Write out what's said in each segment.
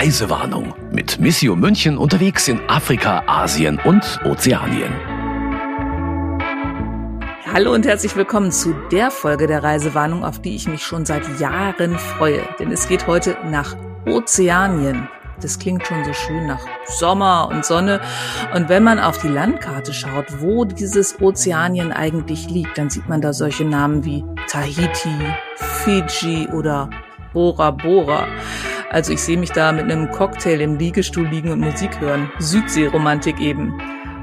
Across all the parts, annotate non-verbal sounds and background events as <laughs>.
Reisewarnung mit Missio München unterwegs in Afrika, Asien und Ozeanien. Hallo und herzlich willkommen zu der Folge der Reisewarnung, auf die ich mich schon seit Jahren freue. Denn es geht heute nach Ozeanien. Das klingt schon so schön nach Sommer und Sonne. Und wenn man auf die Landkarte schaut, wo dieses Ozeanien eigentlich liegt, dann sieht man da solche Namen wie Tahiti, Fiji oder Bora Bora. Also ich sehe mich da mit einem Cocktail im Liegestuhl liegen und Musik hören. Südseeromantik eben.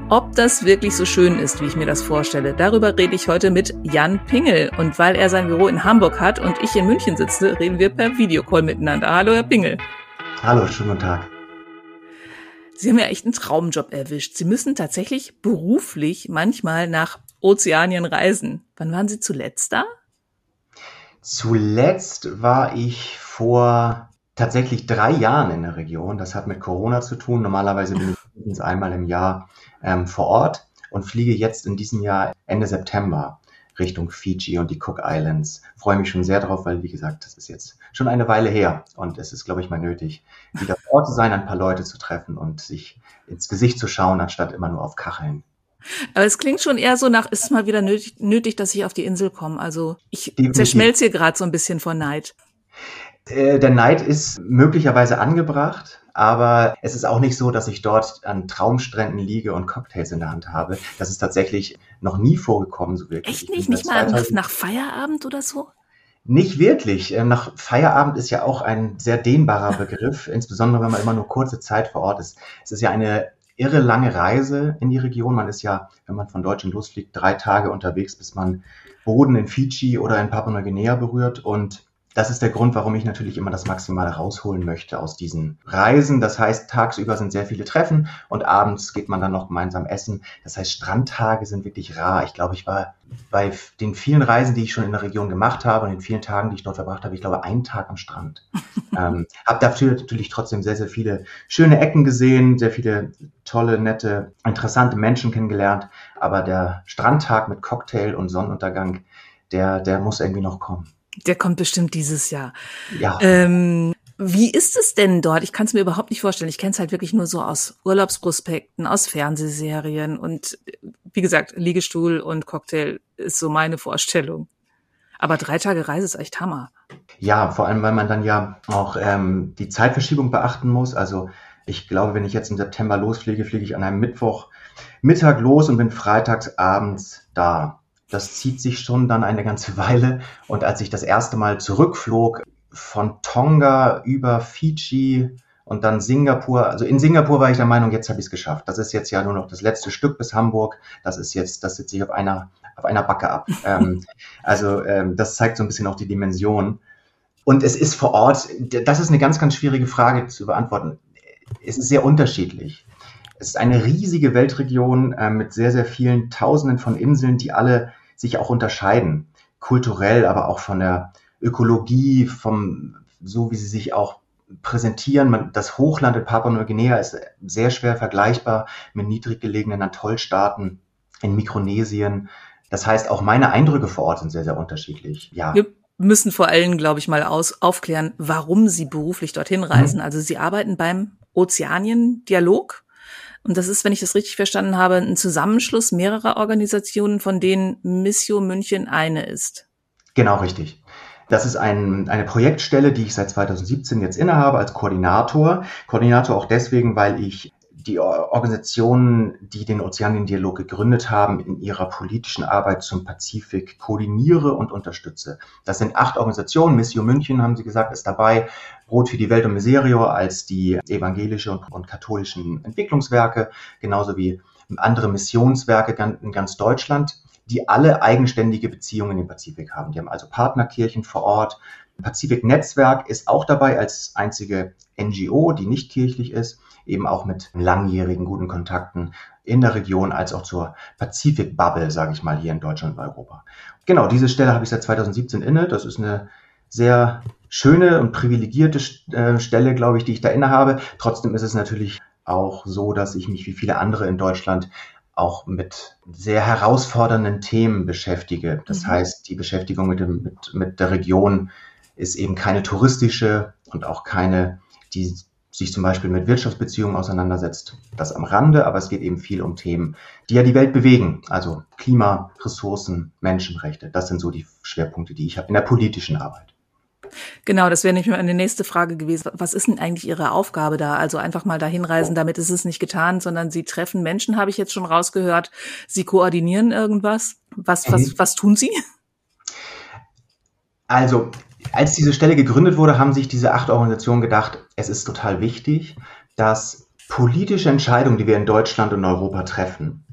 Ob das wirklich so schön ist, wie ich mir das vorstelle, darüber rede ich heute mit Jan Pingel. Und weil er sein Büro in Hamburg hat und ich in München sitze, reden wir per Videocall miteinander. Hallo, Herr Pingel. Hallo, schönen guten Tag. Sie haben ja echt einen Traumjob erwischt. Sie müssen tatsächlich beruflich manchmal nach Ozeanien reisen. Wann waren Sie zuletzt da? Zuletzt war ich vor tatsächlich drei Jahren in der Region. Das hat mit Corona zu tun. Normalerweise bin ich mindestens einmal im Jahr ähm, vor Ort und fliege jetzt in diesem Jahr Ende September Richtung Fiji und die Cook Islands. Freue mich schon sehr drauf, weil, wie gesagt, das ist jetzt schon eine Weile her und es ist, glaube ich, mal nötig, wieder vor Ort zu sein, ein paar Leute zu treffen und sich ins Gesicht zu schauen, anstatt immer nur auf Kacheln. Aber es klingt schon eher so nach, ist es mal wieder nötig, nötig dass ich auf die Insel komme. Also ich zerschmelze hier gerade so ein bisschen vor Neid. Äh, der Neid ist möglicherweise angebracht, aber es ist auch nicht so, dass ich dort an Traumstränden liege und Cocktails in der Hand habe. Das ist tatsächlich noch nie vorgekommen, so wirklich. Echt nicht? Nicht mal nach, Feierabend oder so? Nicht wirklich. Ähm, nach Feierabend ist ja auch ein sehr dehnbarer <laughs> Begriff, insbesondere wenn man immer nur kurze Zeit vor Ort ist. Es ist ja eine irre lange Reise in die Region. Man ist ja, wenn man von Deutschland losfliegt, drei Tage unterwegs, bis man Boden in Fiji oder in Papua-Neuguinea berührt. Und das ist der Grund, warum ich natürlich immer das Maximale rausholen möchte aus diesen Reisen. Das heißt, tagsüber sind sehr viele Treffen und abends geht man dann noch gemeinsam essen. Das heißt, Strandtage sind wirklich rar. Ich glaube, ich war bei den vielen Reisen, die ich schon in der Region gemacht habe und den vielen Tagen, die ich dort verbracht habe, ich glaube, einen Tag am Strand. <laughs> ähm, habe dafür natürlich trotzdem sehr, sehr viele schöne Ecken gesehen, sehr viele tolle, nette, interessante Menschen kennengelernt. Aber der Strandtag mit Cocktail und Sonnenuntergang, der, der muss irgendwie noch kommen. Der kommt bestimmt dieses Jahr. Ja. Ähm, wie ist es denn dort? Ich kann es mir überhaupt nicht vorstellen. Ich kenne es halt wirklich nur so aus Urlaubsprospekten, aus Fernsehserien und wie gesagt, Liegestuhl und Cocktail ist so meine Vorstellung. Aber drei Tage Reise ist echt Hammer. Ja, vor allem, weil man dann ja auch ähm, die Zeitverschiebung beachten muss. Also ich glaube, wenn ich jetzt im September losfliege, fliege ich an einem Mittwoch Mittag los und bin freitags abends da das zieht sich schon dann eine ganze <laughs> Weile. Und als ich das erste Mal zurückflog von Tonga über Fiji und dann Singapur, also in Singapur war ich der Meinung, jetzt habe ich es geschafft. Das ist jetzt ja nur noch das letzte Stück bis Hamburg. Das ist jetzt, das sitze ich auf einer, auf einer Backe ab. <laughs> ähm, also ähm, das zeigt so ein bisschen auch die Dimension. Und es ist vor Ort, das ist eine ganz, ganz schwierige Frage zu beantworten. Es ist sehr unterschiedlich. Es ist eine riesige Weltregion äh, mit sehr, sehr vielen Tausenden von Inseln, die alle sich auch unterscheiden. Kulturell, aber auch von der Ökologie, vom, so wie sie sich auch präsentieren. Man, das Hochland in Papua-Neuguinea ist sehr schwer vergleichbar mit niedrig gelegenen Atollstaaten in Mikronesien. Das heißt, auch meine Eindrücke vor Ort sind sehr, sehr unterschiedlich. Ja. Wir müssen vor allem, glaube ich, mal aus, aufklären, warum Sie beruflich dorthin reisen. Mhm. Also Sie arbeiten beim Ozeanien-Dialog. Und das ist, wenn ich das richtig verstanden habe, ein Zusammenschluss mehrerer Organisationen, von denen Missio München eine ist. Genau richtig. Das ist ein, eine Projektstelle, die ich seit 2017 jetzt innehabe als Koordinator. Koordinator auch deswegen, weil ich die Organisationen, die den Ozeaniendialog gegründet haben, in ihrer politischen Arbeit zum Pazifik koordiniere und unterstütze. Das sind acht Organisationen. Missio München, haben Sie gesagt, ist dabei. Brot für die Welt und Miserio als die evangelische und, und katholischen Entwicklungswerke, genauso wie andere Missionswerke in ganz Deutschland, die alle eigenständige Beziehungen den Pazifik haben. Die haben also Partnerkirchen vor Ort. Pazifik Netzwerk ist auch dabei als einzige NGO, die nicht kirchlich ist eben auch mit langjährigen guten Kontakten in der Region als auch zur Pazifik-Bubble, sage ich mal, hier in Deutschland und Europa. Genau, diese Stelle habe ich seit 2017 inne. Das ist eine sehr schöne und privilegierte äh, Stelle, glaube ich, die ich da inne habe. Trotzdem ist es natürlich auch so, dass ich mich wie viele andere in Deutschland auch mit sehr herausfordernden Themen beschäftige. Das mhm. heißt, die Beschäftigung mit, dem, mit, mit der Region ist eben keine touristische und auch keine, die sich zum Beispiel mit Wirtschaftsbeziehungen auseinandersetzt. Das am Rande, aber es geht eben viel um Themen, die ja die Welt bewegen. Also Klima, Ressourcen, Menschenrechte. Das sind so die Schwerpunkte, die ich habe in der politischen Arbeit. Genau, das wäre nämlich meine nächste Frage gewesen. Was ist denn eigentlich Ihre Aufgabe da? Also einfach mal dahin reisen, damit ist es nicht getan, sondern Sie treffen Menschen, habe ich jetzt schon rausgehört. Sie koordinieren irgendwas. Was, was, mhm. was tun Sie? Also, als diese Stelle gegründet wurde, haben sich diese acht Organisationen gedacht, es ist total wichtig, dass politische Entscheidungen, die wir in Deutschland und Europa treffen,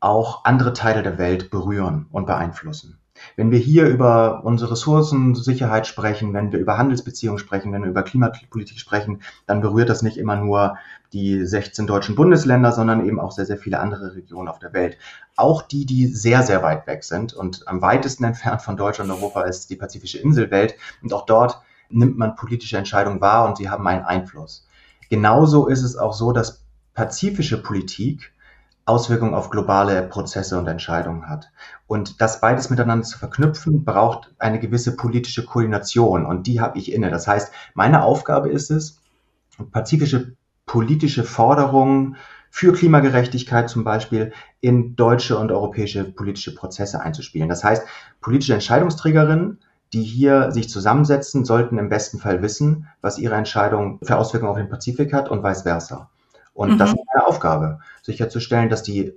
auch andere Teile der Welt berühren und beeinflussen. Wenn wir hier über unsere Ressourcensicherheit sprechen, wenn wir über Handelsbeziehungen sprechen, wenn wir über Klimapolitik sprechen, dann berührt das nicht immer nur die 16 deutschen Bundesländer, sondern eben auch sehr, sehr viele andere Regionen auf der Welt. Auch die, die sehr, sehr weit weg sind und am weitesten entfernt von Deutschland und Europa ist die pazifische Inselwelt. Und auch dort nimmt man politische Entscheidungen wahr und sie haben einen Einfluss. Genauso ist es auch so, dass pazifische Politik Auswirkungen auf globale Prozesse und Entscheidungen hat. Und das beides miteinander zu verknüpfen, braucht eine gewisse politische Koordination und die habe ich inne. Das heißt, meine Aufgabe ist es, pazifische politische Forderungen für Klimagerechtigkeit zum Beispiel in deutsche und europäische politische Prozesse einzuspielen. Das heißt, politische Entscheidungsträgerinnen, die hier sich zusammensetzen, sollten im besten Fall wissen, was ihre Entscheidung für Auswirkungen auf den Pazifik hat und vice versa. Und mhm. das ist meine Aufgabe, sicherzustellen, dass die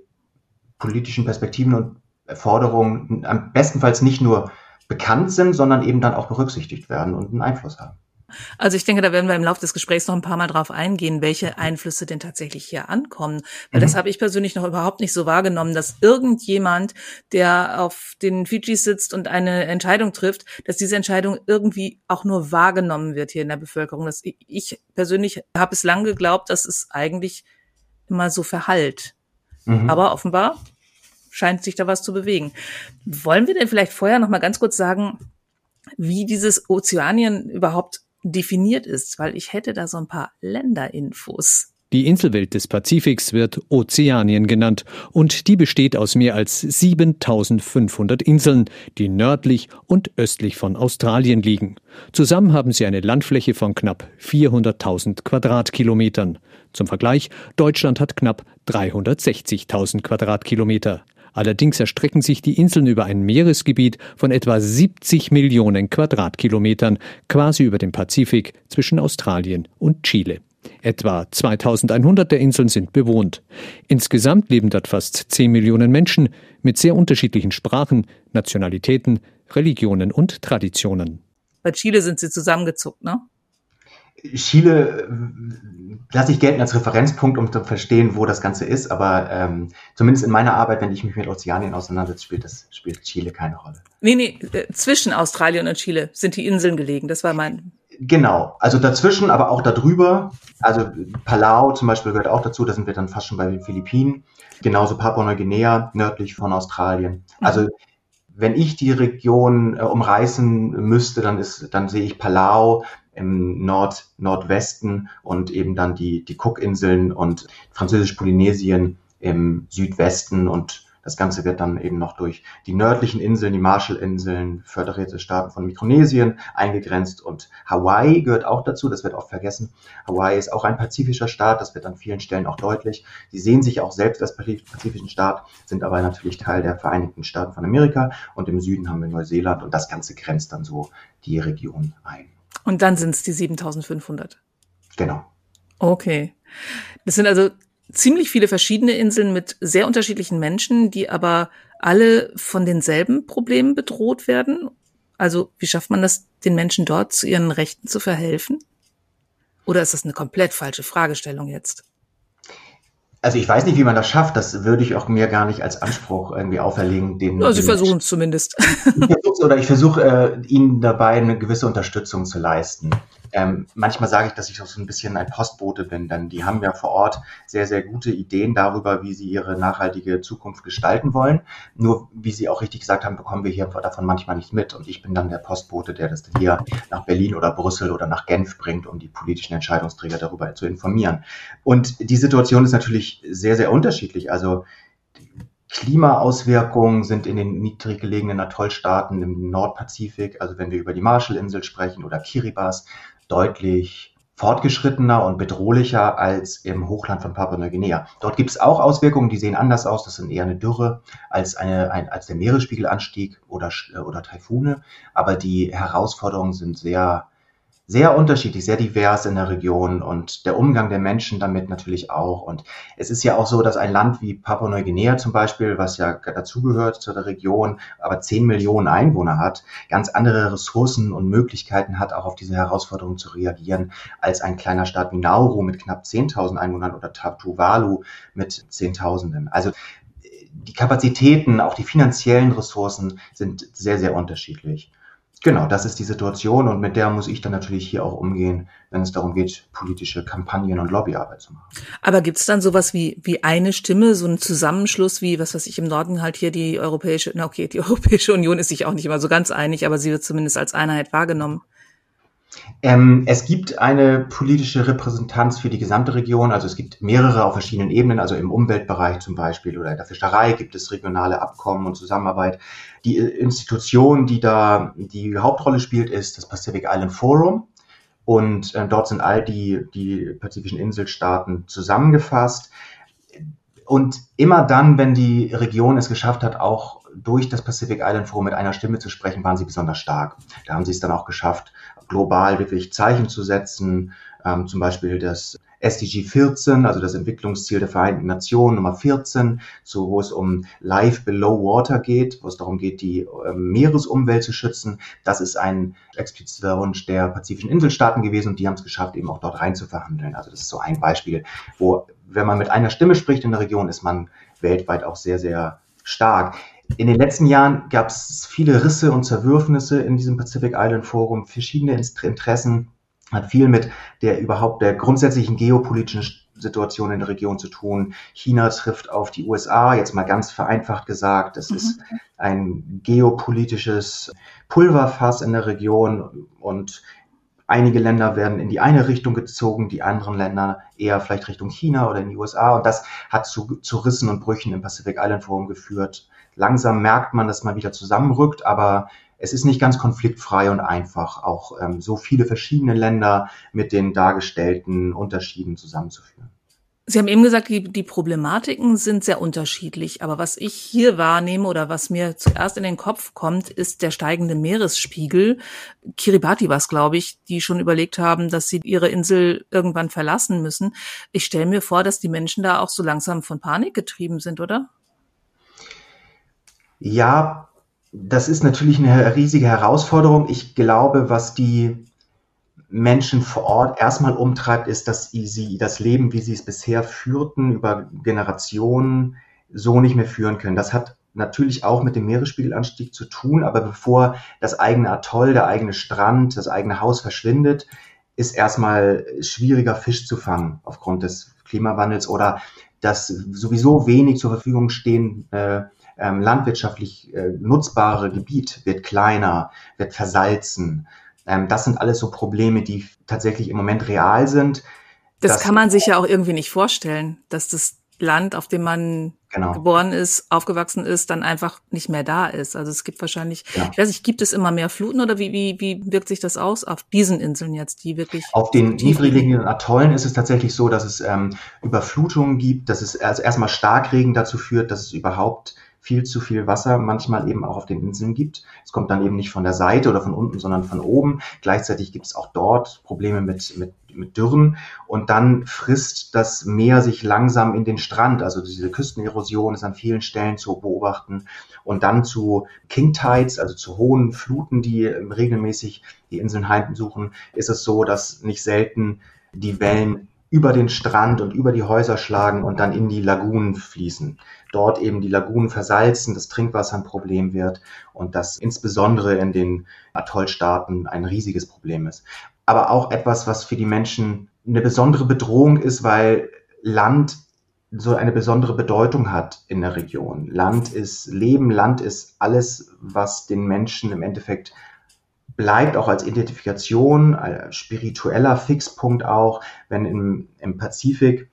politischen Perspektiven und Forderungen am bestenfalls nicht nur bekannt sind, sondern eben dann auch berücksichtigt werden und einen Einfluss haben. Also ich denke, da werden wir im Laufe des Gesprächs noch ein paar Mal drauf eingehen, welche Einflüsse denn tatsächlich hier ankommen. Weil mhm. das habe ich persönlich noch überhaupt nicht so wahrgenommen, dass irgendjemand, der auf den Fidschis sitzt und eine Entscheidung trifft, dass diese Entscheidung irgendwie auch nur wahrgenommen wird hier in der Bevölkerung. Das, ich persönlich habe es lang geglaubt, dass es eigentlich immer so verhallt. Mhm. Aber offenbar scheint sich da was zu bewegen. Wollen wir denn vielleicht vorher noch mal ganz kurz sagen, wie dieses Ozeanien überhaupt definiert ist, weil ich hätte da so ein paar Länderinfos. Die Inselwelt des Pazifiks wird Ozeanien genannt und die besteht aus mehr als 7500 Inseln, die nördlich und östlich von Australien liegen. Zusammen haben sie eine Landfläche von knapp 400.000 Quadratkilometern. Zum Vergleich, Deutschland hat knapp 360.000 Quadratkilometer. Allerdings erstrecken sich die Inseln über ein Meeresgebiet von etwa 70 Millionen Quadratkilometern, quasi über dem Pazifik zwischen Australien und Chile. Etwa 2100 der Inseln sind bewohnt. Insgesamt leben dort fast 10 Millionen Menschen mit sehr unterschiedlichen Sprachen, Nationalitäten, Religionen und Traditionen. Bei Chile sind sie zusammengezuckt, ne? Chile lasse ich gelten als Referenzpunkt, um zu verstehen, wo das Ganze ist, aber ähm, zumindest in meiner Arbeit, wenn ich mich mit Ozeanien auseinandersetze, spielt, das, spielt Chile keine Rolle. Nee, nee, äh, zwischen Australien und Chile sind die Inseln gelegen, das war mein... Genau, also dazwischen, aber auch darüber, also Palau zum Beispiel gehört auch dazu, da sind wir dann fast schon bei den Philippinen, genauso Papua-Neuguinea, nördlich von Australien. Also mhm. wenn ich die Region äh, umreißen müsste, dann ist, dann sehe ich Palau, im Nord Nordwesten und eben dann die, die Cookinseln und Französisch-Polynesien im Südwesten und das Ganze wird dann eben noch durch die nördlichen Inseln, die Marshallinseln, föderierte Staaten von Mikronesien eingegrenzt und Hawaii gehört auch dazu, das wird oft vergessen. Hawaii ist auch ein pazifischer Staat, das wird an vielen Stellen auch deutlich. Die sehen sich auch selbst als pazifischen Staat, sind aber natürlich Teil der Vereinigten Staaten von Amerika und im Süden haben wir Neuseeland und das Ganze grenzt dann so die Region ein. Und dann sind es die 7500. Genau. Okay. Das sind also ziemlich viele verschiedene Inseln mit sehr unterschiedlichen Menschen, die aber alle von denselben Problemen bedroht werden. Also wie schafft man das, den Menschen dort zu ihren Rechten zu verhelfen? Oder ist das eine komplett falsche Fragestellung jetzt? Also ich weiß nicht, wie man das schafft. Das würde ich auch mir gar nicht als Anspruch irgendwie auferlegen. Den, also Sie versuchen es zumindest. Ich oder ich versuche äh, Ihnen dabei eine gewisse Unterstützung zu leisten. Ähm, manchmal sage ich, dass ich auch so ein bisschen ein Postbote bin, denn die haben ja vor Ort sehr, sehr gute Ideen darüber, wie sie ihre nachhaltige Zukunft gestalten wollen. Nur, wie Sie auch richtig gesagt haben, bekommen wir hier davon manchmal nicht mit. Und ich bin dann der Postbote, der das hier nach Berlin oder Brüssel oder nach Genf bringt, um die politischen Entscheidungsträger darüber zu informieren. Und die Situation ist natürlich sehr, sehr unterschiedlich. Also Klimaauswirkungen sind in den niedrig gelegenen Atollstaaten im Nordpazifik, also wenn wir über die Marshallinsel sprechen oder Kiribati, deutlich fortgeschrittener und bedrohlicher als im Hochland von Papua-Neuguinea. Dort gibt es auch Auswirkungen, die sehen anders aus. Das sind eher eine Dürre als, eine, ein, als der Meeresspiegelanstieg oder, oder Taifune. Aber die Herausforderungen sind sehr, sehr unterschiedlich, sehr divers in der Region und der Umgang der Menschen damit natürlich auch. Und es ist ja auch so, dass ein Land wie Papua-Neuguinea zum Beispiel, was ja dazugehört zu der Region, aber 10 Millionen Einwohner hat, ganz andere Ressourcen und Möglichkeiten hat, auch auf diese Herausforderungen zu reagieren, als ein kleiner Staat wie Nauru mit knapp 10.000 Einwohnern oder Tuvalu mit Zehntausenden. Also die Kapazitäten, auch die finanziellen Ressourcen sind sehr, sehr unterschiedlich. Genau, das ist die Situation und mit der muss ich dann natürlich hier auch umgehen, wenn es darum geht, politische Kampagnen und Lobbyarbeit zu machen. Aber gibt es dann sowas wie, wie eine Stimme, so ein Zusammenschluss wie, was weiß ich, im Norden halt hier die Europäische, na okay, die <laughs> Europäische Union ist sich auch nicht immer so ganz einig, aber sie wird zumindest als Einheit wahrgenommen. Ähm, es gibt eine politische Repräsentanz für die gesamte Region. Also es gibt mehrere auf verschiedenen Ebenen. Also im Umweltbereich zum Beispiel oder in der Fischerei gibt es regionale Abkommen und Zusammenarbeit. Die Institution, die da die Hauptrolle spielt, ist das Pacific Island Forum. Und äh, dort sind all die, die pazifischen Inselstaaten zusammengefasst. Und immer dann, wenn die Region es geschafft hat, auch durch das Pacific Island Forum mit einer Stimme zu sprechen, waren sie besonders stark. Da haben sie es dann auch geschafft, global wirklich Zeichen zu setzen, ähm, zum Beispiel das SDG 14, also das Entwicklungsziel der Vereinten Nationen Nummer 14, so wo es um Life Below Water geht, wo es darum geht, die äh, Meeresumwelt zu schützen. Das ist ein expliziter Wunsch der pazifischen Inselstaaten gewesen und die haben es geschafft, eben auch dort rein zu verhandeln. Also das ist so ein Beispiel, wo, wenn man mit einer Stimme spricht in der Region, ist man weltweit auch sehr, sehr stark. In den letzten Jahren gab es viele Risse und Zerwürfnisse in diesem Pacific Island Forum, verschiedene Interessen, hat viel mit der überhaupt der grundsätzlichen geopolitischen Situation in der Region zu tun. China trifft auf die USA, jetzt mal ganz vereinfacht gesagt. Das mhm. ist ein geopolitisches Pulverfass in der Region und einige Länder werden in die eine Richtung gezogen, die anderen Länder eher vielleicht Richtung China oder in die USA. Und das hat zu, zu Rissen und Brüchen im Pacific Island Forum geführt. Langsam merkt man, dass man wieder zusammenrückt, aber es ist nicht ganz konfliktfrei und einfach, auch ähm, so viele verschiedene Länder mit den dargestellten Unterschieden zusammenzuführen. Sie haben eben gesagt, die, die Problematiken sind sehr unterschiedlich. Aber was ich hier wahrnehme oder was mir zuerst in den Kopf kommt, ist der steigende Meeresspiegel. Kiribati war es, glaube ich, die schon überlegt haben, dass sie ihre Insel irgendwann verlassen müssen. Ich stelle mir vor, dass die Menschen da auch so langsam von Panik getrieben sind, oder? Ja, das ist natürlich eine riesige Herausforderung. Ich glaube, was die Menschen vor Ort erstmal umtreibt, ist, dass sie das Leben, wie sie es bisher führten, über Generationen so nicht mehr führen können. Das hat natürlich auch mit dem Meeresspiegelanstieg zu tun, aber bevor das eigene Atoll, der eigene Strand, das eigene Haus verschwindet, ist erstmal schwieriger Fisch zu fangen aufgrund des Klimawandels oder das sowieso wenig zur Verfügung stehen äh, ähm, landwirtschaftlich äh, nutzbare Gebiet wird kleiner, wird versalzen. Ähm, das sind alles so Probleme, die tatsächlich im Moment real sind. Das kann man sich ja auch irgendwie nicht vorstellen, dass das Land, auf dem man genau. geboren ist, aufgewachsen ist, dann einfach nicht mehr da ist. Also es gibt wahrscheinlich, genau. ich weiß nicht, gibt es immer mehr Fluten oder wie, wie, wie wirkt sich das aus auf diesen Inseln jetzt, die wirklich? Auf den niedrigen Atollen ist es tatsächlich so, dass es ähm, Überflutungen gibt, dass es also erstmal Starkregen dazu führt, dass es überhaupt viel zu viel Wasser manchmal eben auch auf den Inseln gibt. Es kommt dann eben nicht von der Seite oder von unten, sondern von oben. Gleichzeitig gibt es auch dort Probleme mit, mit, mit Dürren und dann frisst das Meer sich langsam in den Strand. Also diese Küstenerosion ist an vielen Stellen zu beobachten und dann zu King Tides, also zu hohen Fluten, die regelmäßig die Inseln heimsuchen, ist es so, dass nicht selten die Wellen über den Strand und über die Häuser schlagen und dann in die Lagunen fließen. Dort eben die Lagunen versalzen, das Trinkwasser ein Problem wird und das insbesondere in den Atollstaaten ein riesiges Problem ist. Aber auch etwas, was für die Menschen eine besondere Bedrohung ist, weil Land so eine besondere Bedeutung hat in der Region. Land ist Leben, Land ist alles, was den Menschen im Endeffekt bleibt auch als Identifikation, als spiritueller Fixpunkt auch, wenn im, im Pazifik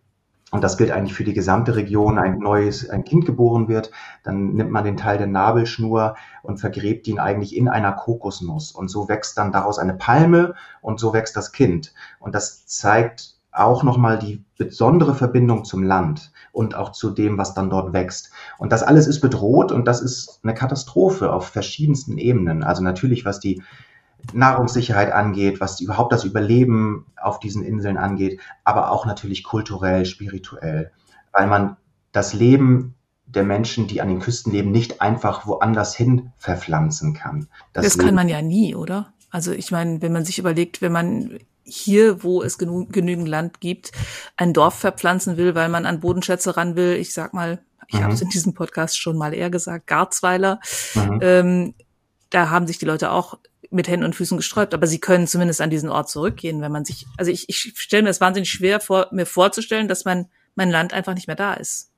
und das gilt eigentlich für die gesamte Region, ein neues, ein Kind geboren wird, dann nimmt man den Teil der Nabelschnur und vergräbt ihn eigentlich in einer Kokosnuss. Und so wächst dann daraus eine Palme und so wächst das Kind. Und das zeigt auch nochmal die besondere Verbindung zum Land und auch zu dem, was dann dort wächst. Und das alles ist bedroht und das ist eine Katastrophe auf verschiedensten Ebenen. Also natürlich, was die Nahrungssicherheit angeht, was überhaupt das Überleben auf diesen Inseln angeht, aber auch natürlich kulturell, spirituell, weil man das Leben der Menschen, die an den Küsten leben, nicht einfach woanders hin verpflanzen kann. Das, das kann man ja nie, oder? Also ich meine, wenn man sich überlegt, wenn man hier, wo es genü genügend Land gibt, ein Dorf verpflanzen will, weil man an Bodenschätze ran will, ich sag mal, ich mhm. habe es in diesem Podcast schon mal eher gesagt, Garzweiler, mhm. ähm, da haben sich die Leute auch mit Händen und Füßen gesträubt, aber sie können zumindest an diesen Ort zurückgehen, wenn man sich, also ich, ich stelle mir das wahnsinnig schwer vor, mir vorzustellen, dass mein, mein Land einfach nicht mehr da ist.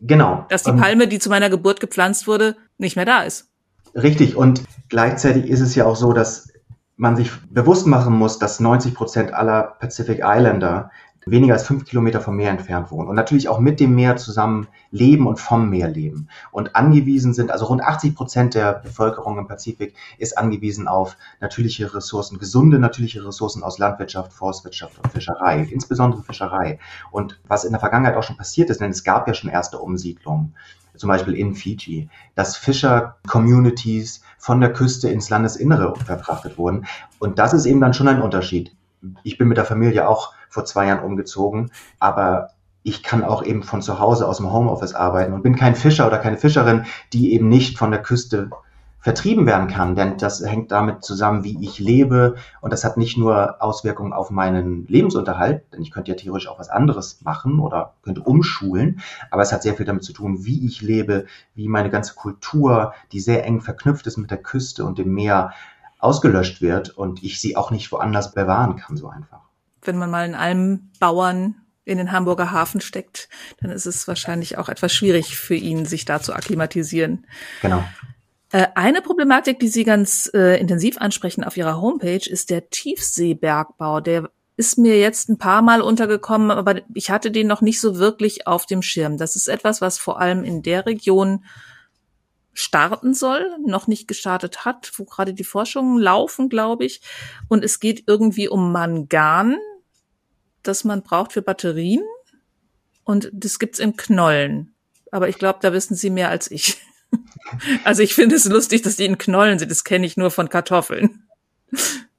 Genau. Dass die Palme, die zu meiner Geburt gepflanzt wurde, nicht mehr da ist. Richtig. Und gleichzeitig ist es ja auch so, dass man sich bewusst machen muss, dass 90 Prozent aller Pacific Islander weniger als fünf Kilometer vom Meer entfernt wohnen und natürlich auch mit dem Meer zusammen leben und vom Meer leben und angewiesen sind, also rund 80 Prozent der Bevölkerung im Pazifik ist angewiesen auf natürliche Ressourcen, gesunde natürliche Ressourcen aus Landwirtschaft, Forstwirtschaft und Fischerei, insbesondere Fischerei. Und was in der Vergangenheit auch schon passiert ist, denn es gab ja schon erste Umsiedlungen, zum Beispiel in Fiji, dass Fischer-Communities von der Küste ins Landesinnere verfrachtet wurden. Und das ist eben dann schon ein Unterschied. Ich bin mit der Familie auch vor zwei Jahren umgezogen, aber ich kann auch eben von zu Hause aus dem Homeoffice arbeiten und bin kein Fischer oder keine Fischerin, die eben nicht von der Küste vertrieben werden kann, denn das hängt damit zusammen, wie ich lebe. Und das hat nicht nur Auswirkungen auf meinen Lebensunterhalt, denn ich könnte ja theoretisch auch was anderes machen oder könnte umschulen, aber es hat sehr viel damit zu tun, wie ich lebe, wie meine ganze Kultur, die sehr eng verknüpft ist mit der Küste und dem Meer, ausgelöscht wird und ich sie auch nicht woanders bewahren kann so einfach wenn man mal in einem Bauern in den Hamburger Hafen steckt, dann ist es wahrscheinlich auch etwas schwierig für ihn, sich da zu akklimatisieren. Genau. Äh, eine Problematik, die Sie ganz äh, intensiv ansprechen auf Ihrer Homepage, ist der Tiefseebergbau. Der ist mir jetzt ein paar Mal untergekommen, aber ich hatte den noch nicht so wirklich auf dem Schirm. Das ist etwas, was vor allem in der Region starten soll, noch nicht gestartet hat, wo gerade die Forschungen laufen, glaube ich. Und es geht irgendwie um Mangan, das man braucht für Batterien. Und das gibt's in Knollen. Aber ich glaube, da wissen Sie mehr als ich. <laughs> Also ich finde es lustig, dass die in Knollen sind. Das kenne ich nur von Kartoffeln.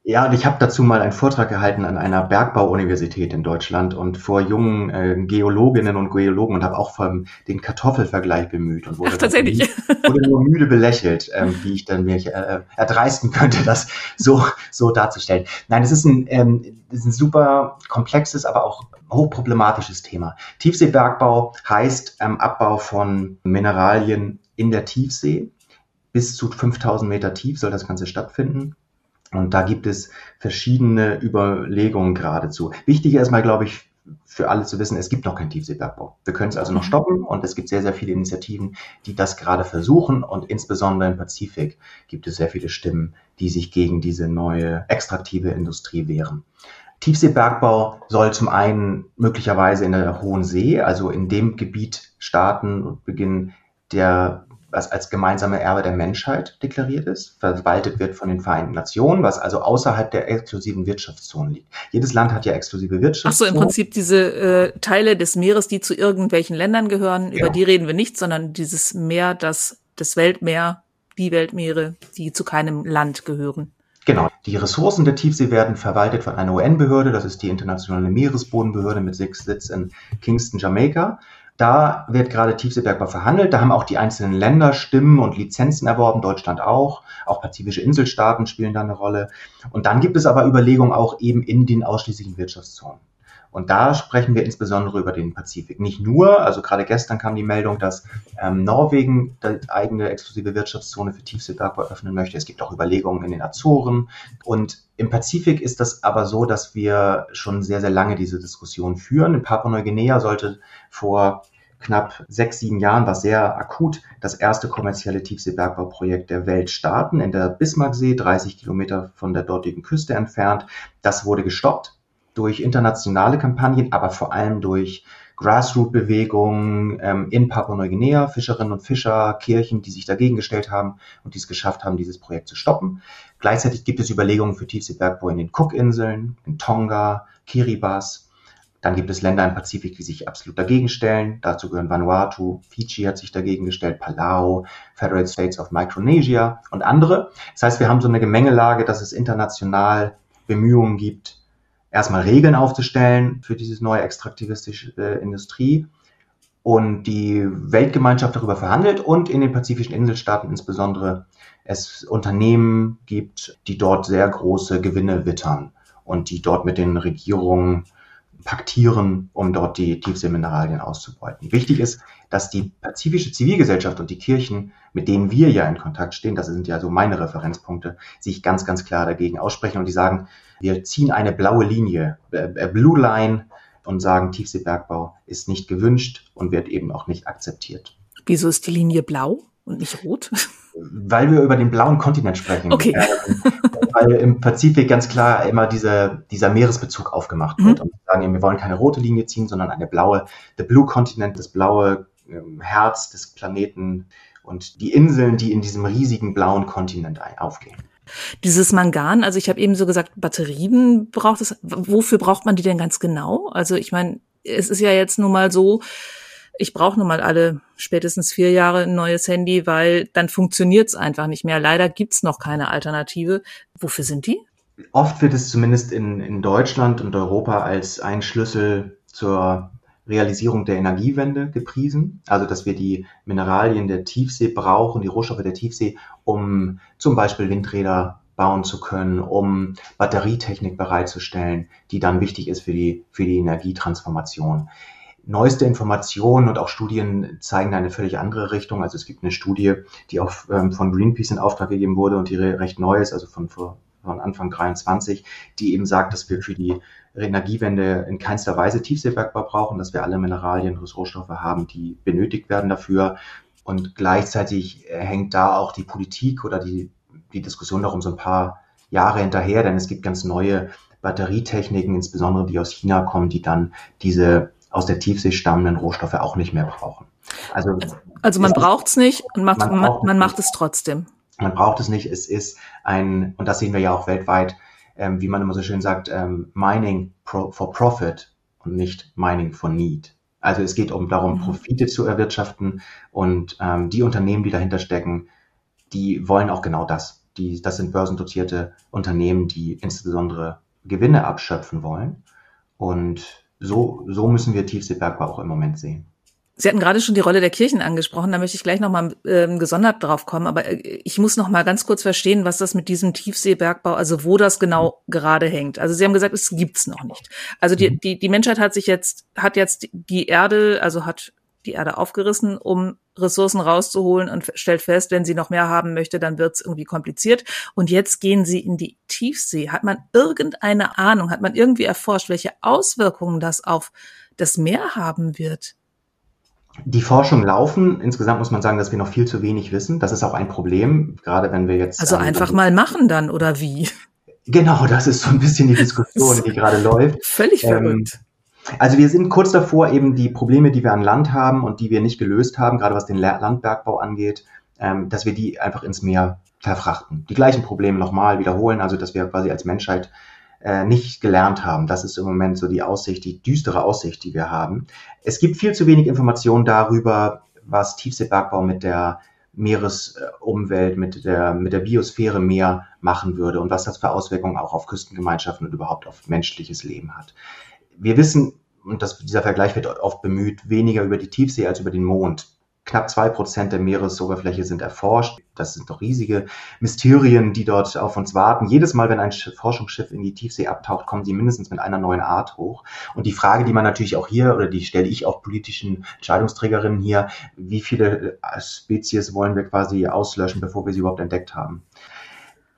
Ja, und ich habe dazu mal einen Vortrag gehalten an einer Bergbauuniversität in Deutschland und vor jungen äh, Geologinnen und Geologen und habe auch vom den Kartoffelvergleich bemüht und wurde, Ach, tatsächlich. Müde, wurde nur müde belächelt, ähm, wie ich dann mich äh, erdreisten könnte, das so so darzustellen. Nein, es ist ein, ähm, ist ein super komplexes, aber auch hochproblematisches Thema. Tiefseebergbau heißt ähm, Abbau von Mineralien in der Tiefsee. Bis zu 5000 Meter tief soll das Ganze stattfinden. Und da gibt es verschiedene Überlegungen geradezu. Wichtig erstmal, glaube ich, für alle zu wissen, es gibt noch keinen Tiefseebergbau. Wir können es also noch mhm. stoppen und es gibt sehr, sehr viele Initiativen, die das gerade versuchen und insbesondere im Pazifik gibt es sehr viele Stimmen, die sich gegen diese neue extraktive Industrie wehren. Tiefseebergbau soll zum einen möglicherweise in der Hohen See, also in dem Gebiet starten und beginnen, der was als gemeinsame Erbe der Menschheit deklariert ist, verwaltet wird von den Vereinten Nationen, was also außerhalb der exklusiven Wirtschaftszone liegt. Jedes Land hat ja exklusive Wirtschaftszonen. Ach so, im Prinzip diese äh, Teile des Meeres, die zu irgendwelchen Ländern gehören, genau. über die reden wir nicht, sondern dieses Meer, das das Weltmeer, die Weltmeere, die zu keinem Land gehören. Genau. Die Ressourcen der Tiefsee werden verwaltet von einer UN-Behörde, das ist die Internationale Meeresbodenbehörde mit Sitz in Kingston, Jamaika. Da wird gerade Tiefseebergbau verhandelt. Da haben auch die einzelnen Länder Stimmen und Lizenzen erworben, Deutschland auch. Auch pazifische Inselstaaten spielen da eine Rolle. Und dann gibt es aber Überlegungen auch eben in den ausschließlichen Wirtschaftszonen. Und da sprechen wir insbesondere über den Pazifik. Nicht nur, also gerade gestern kam die Meldung, dass ähm, Norwegen die eigene exklusive Wirtschaftszone für Tiefseebergbau öffnen möchte. Es gibt auch Überlegungen in den Azoren. Und im Pazifik ist das aber so, dass wir schon sehr, sehr lange diese Diskussion führen. In Papua-Neuguinea sollte vor knapp sechs, sieben Jahren war sehr akut das erste kommerzielle Tiefseebergbauprojekt der Welt starten in der Bismarcksee, 30 Kilometer von der dortigen Küste entfernt. Das wurde gestoppt durch internationale Kampagnen, aber vor allem durch Grassroot-Bewegungen ähm, in Papua-Neuguinea, Fischerinnen und Fischer, Kirchen, die sich dagegen gestellt haben und die es geschafft haben, dieses Projekt zu stoppen. Gleichzeitig gibt es Überlegungen für Tiefseebergbau in den Cookinseln, in Tonga, Kiribati. Dann gibt es Länder im Pazifik, die sich absolut dagegen stellen. Dazu gehören Vanuatu, Fiji hat sich dagegen gestellt, Palau, Federal States of Micronesia und andere. Das heißt, wir haben so eine Gemengelage, dass es international Bemühungen gibt, erstmal Regeln aufzustellen für diese neue extraktivistische äh, Industrie und die Weltgemeinschaft darüber verhandelt und in den pazifischen Inselstaaten insbesondere es Unternehmen gibt, die dort sehr große Gewinne wittern und die dort mit den Regierungen paktieren, um dort die Tiefseemineralien auszubeuten. Wichtig ist, dass die pazifische Zivilgesellschaft und die Kirchen, mit denen wir ja in Kontakt stehen, das sind ja so meine Referenzpunkte, sich ganz, ganz klar dagegen aussprechen und die sagen, wir ziehen eine blaue Linie, a Blue Line und sagen, Tiefseebergbau ist nicht gewünscht und wird eben auch nicht akzeptiert. Wieso ist die Linie blau und nicht rot? Weil wir über den blauen Kontinent sprechen. Okay. Ähm, weil im Pazifik ganz klar immer diese, dieser Meeresbezug aufgemacht wird. Mhm. Und wir sagen, wir wollen keine rote Linie ziehen, sondern eine blaue, the blue Continent, das blaue ähm, Herz des Planeten und die Inseln, die in diesem riesigen blauen Kontinent aufgehen. Dieses Mangan, also ich habe eben so gesagt, Batterien braucht es. Wofür braucht man die denn ganz genau? Also ich meine, es ist ja jetzt nun mal so, ich brauche nun mal alle spätestens vier Jahre ein neues Handy, weil dann funktioniert es einfach nicht mehr. Leider gibt's noch keine Alternative. Wofür sind die? Oft wird es zumindest in, in Deutschland und Europa als ein Schlüssel zur Realisierung der Energiewende gepriesen. Also, dass wir die Mineralien der Tiefsee brauchen, die Rohstoffe der Tiefsee, um zum Beispiel Windräder bauen zu können, um Batterietechnik bereitzustellen, die dann wichtig ist für die, für die Energietransformation neueste Informationen und auch Studien zeigen eine völlig andere Richtung. Also es gibt eine Studie, die auch ähm, von Greenpeace in Auftrag gegeben wurde und die recht neu ist, also von, von Anfang 23, die eben sagt, dass wir für die Energiewende in keinster Weise Tiefseebergbau brauchen, dass wir alle Mineralien und Rohstoffe haben, die benötigt werden dafür. Und gleichzeitig hängt da auch die Politik oder die, die Diskussion darum so ein paar Jahre hinterher, denn es gibt ganz neue Batterietechniken, insbesondere die aus China kommen, die dann diese aus der Tiefsee stammenden Rohstoffe auch nicht mehr brauchen. Also, also man braucht es nicht und macht, man, man, man macht es trotzdem. Man braucht es nicht. Es ist ein, und das sehen wir ja auch weltweit, ähm, wie man immer so schön sagt, ähm, Mining for Profit und nicht Mining for Need. Also es geht um darum, mhm. Profite zu erwirtschaften und ähm, die Unternehmen, die dahinter stecken, die wollen auch genau das. Die, das sind börsendotierte Unternehmen, die insbesondere Gewinne abschöpfen wollen. Und so, so müssen wir Tiefseebergbau auch im Moment sehen. Sie hatten gerade schon die Rolle der Kirchen angesprochen, da möchte ich gleich nochmal ähm, gesondert drauf kommen, aber äh, ich muss noch mal ganz kurz verstehen, was das mit diesem Tiefseebergbau, also wo das genau gerade hängt. Also Sie haben gesagt, es gibt's noch nicht. Also die, mhm. die, die Menschheit hat sich jetzt, hat jetzt die Erde, also hat die Erde aufgerissen, um Ressourcen rauszuholen und stellt fest, wenn sie noch mehr haben möchte, dann wird's irgendwie kompliziert. Und jetzt gehen sie in die Tiefsee. Hat man irgendeine Ahnung, hat man irgendwie erforscht, welche Auswirkungen das auf das Meer haben wird? Die Forschung laufen. Insgesamt muss man sagen, dass wir noch viel zu wenig wissen. Das ist auch ein Problem, gerade wenn wir jetzt. Also einfach mal machen dann, oder wie? Genau, das ist so ein bisschen die Diskussion, <laughs> die gerade läuft. Völlig ähm, verrückt. Also wir sind kurz davor, eben die Probleme, die wir an Land haben und die wir nicht gelöst haben, gerade was den Landbergbau angeht, ähm, dass wir die einfach ins Meer verfrachten. Die gleichen Probleme nochmal wiederholen, also dass wir quasi als Menschheit äh, nicht gelernt haben. Das ist im Moment so die Aussicht, die düstere Aussicht, die wir haben. Es gibt viel zu wenig Informationen darüber, was Tiefseebergbau mit der Meeresumwelt, mit der, mit der Biosphäre mehr machen würde und was das für Auswirkungen auch auf Küstengemeinschaften und überhaupt auf menschliches Leben hat wir wissen, und das, dieser Vergleich wird oft bemüht, weniger über die Tiefsee als über den Mond. Knapp zwei Prozent der Meeresoberfläche sind erforscht. Das sind doch riesige Mysterien, die dort auf uns warten. Jedes Mal, wenn ein Forschungsschiff in die Tiefsee abtaucht, kommen sie mindestens mit einer neuen Art hoch. Und die Frage, die man natürlich auch hier, oder die stelle ich auch politischen Entscheidungsträgerinnen hier, wie viele äh, Spezies wollen wir quasi auslöschen, bevor wir sie überhaupt entdeckt haben?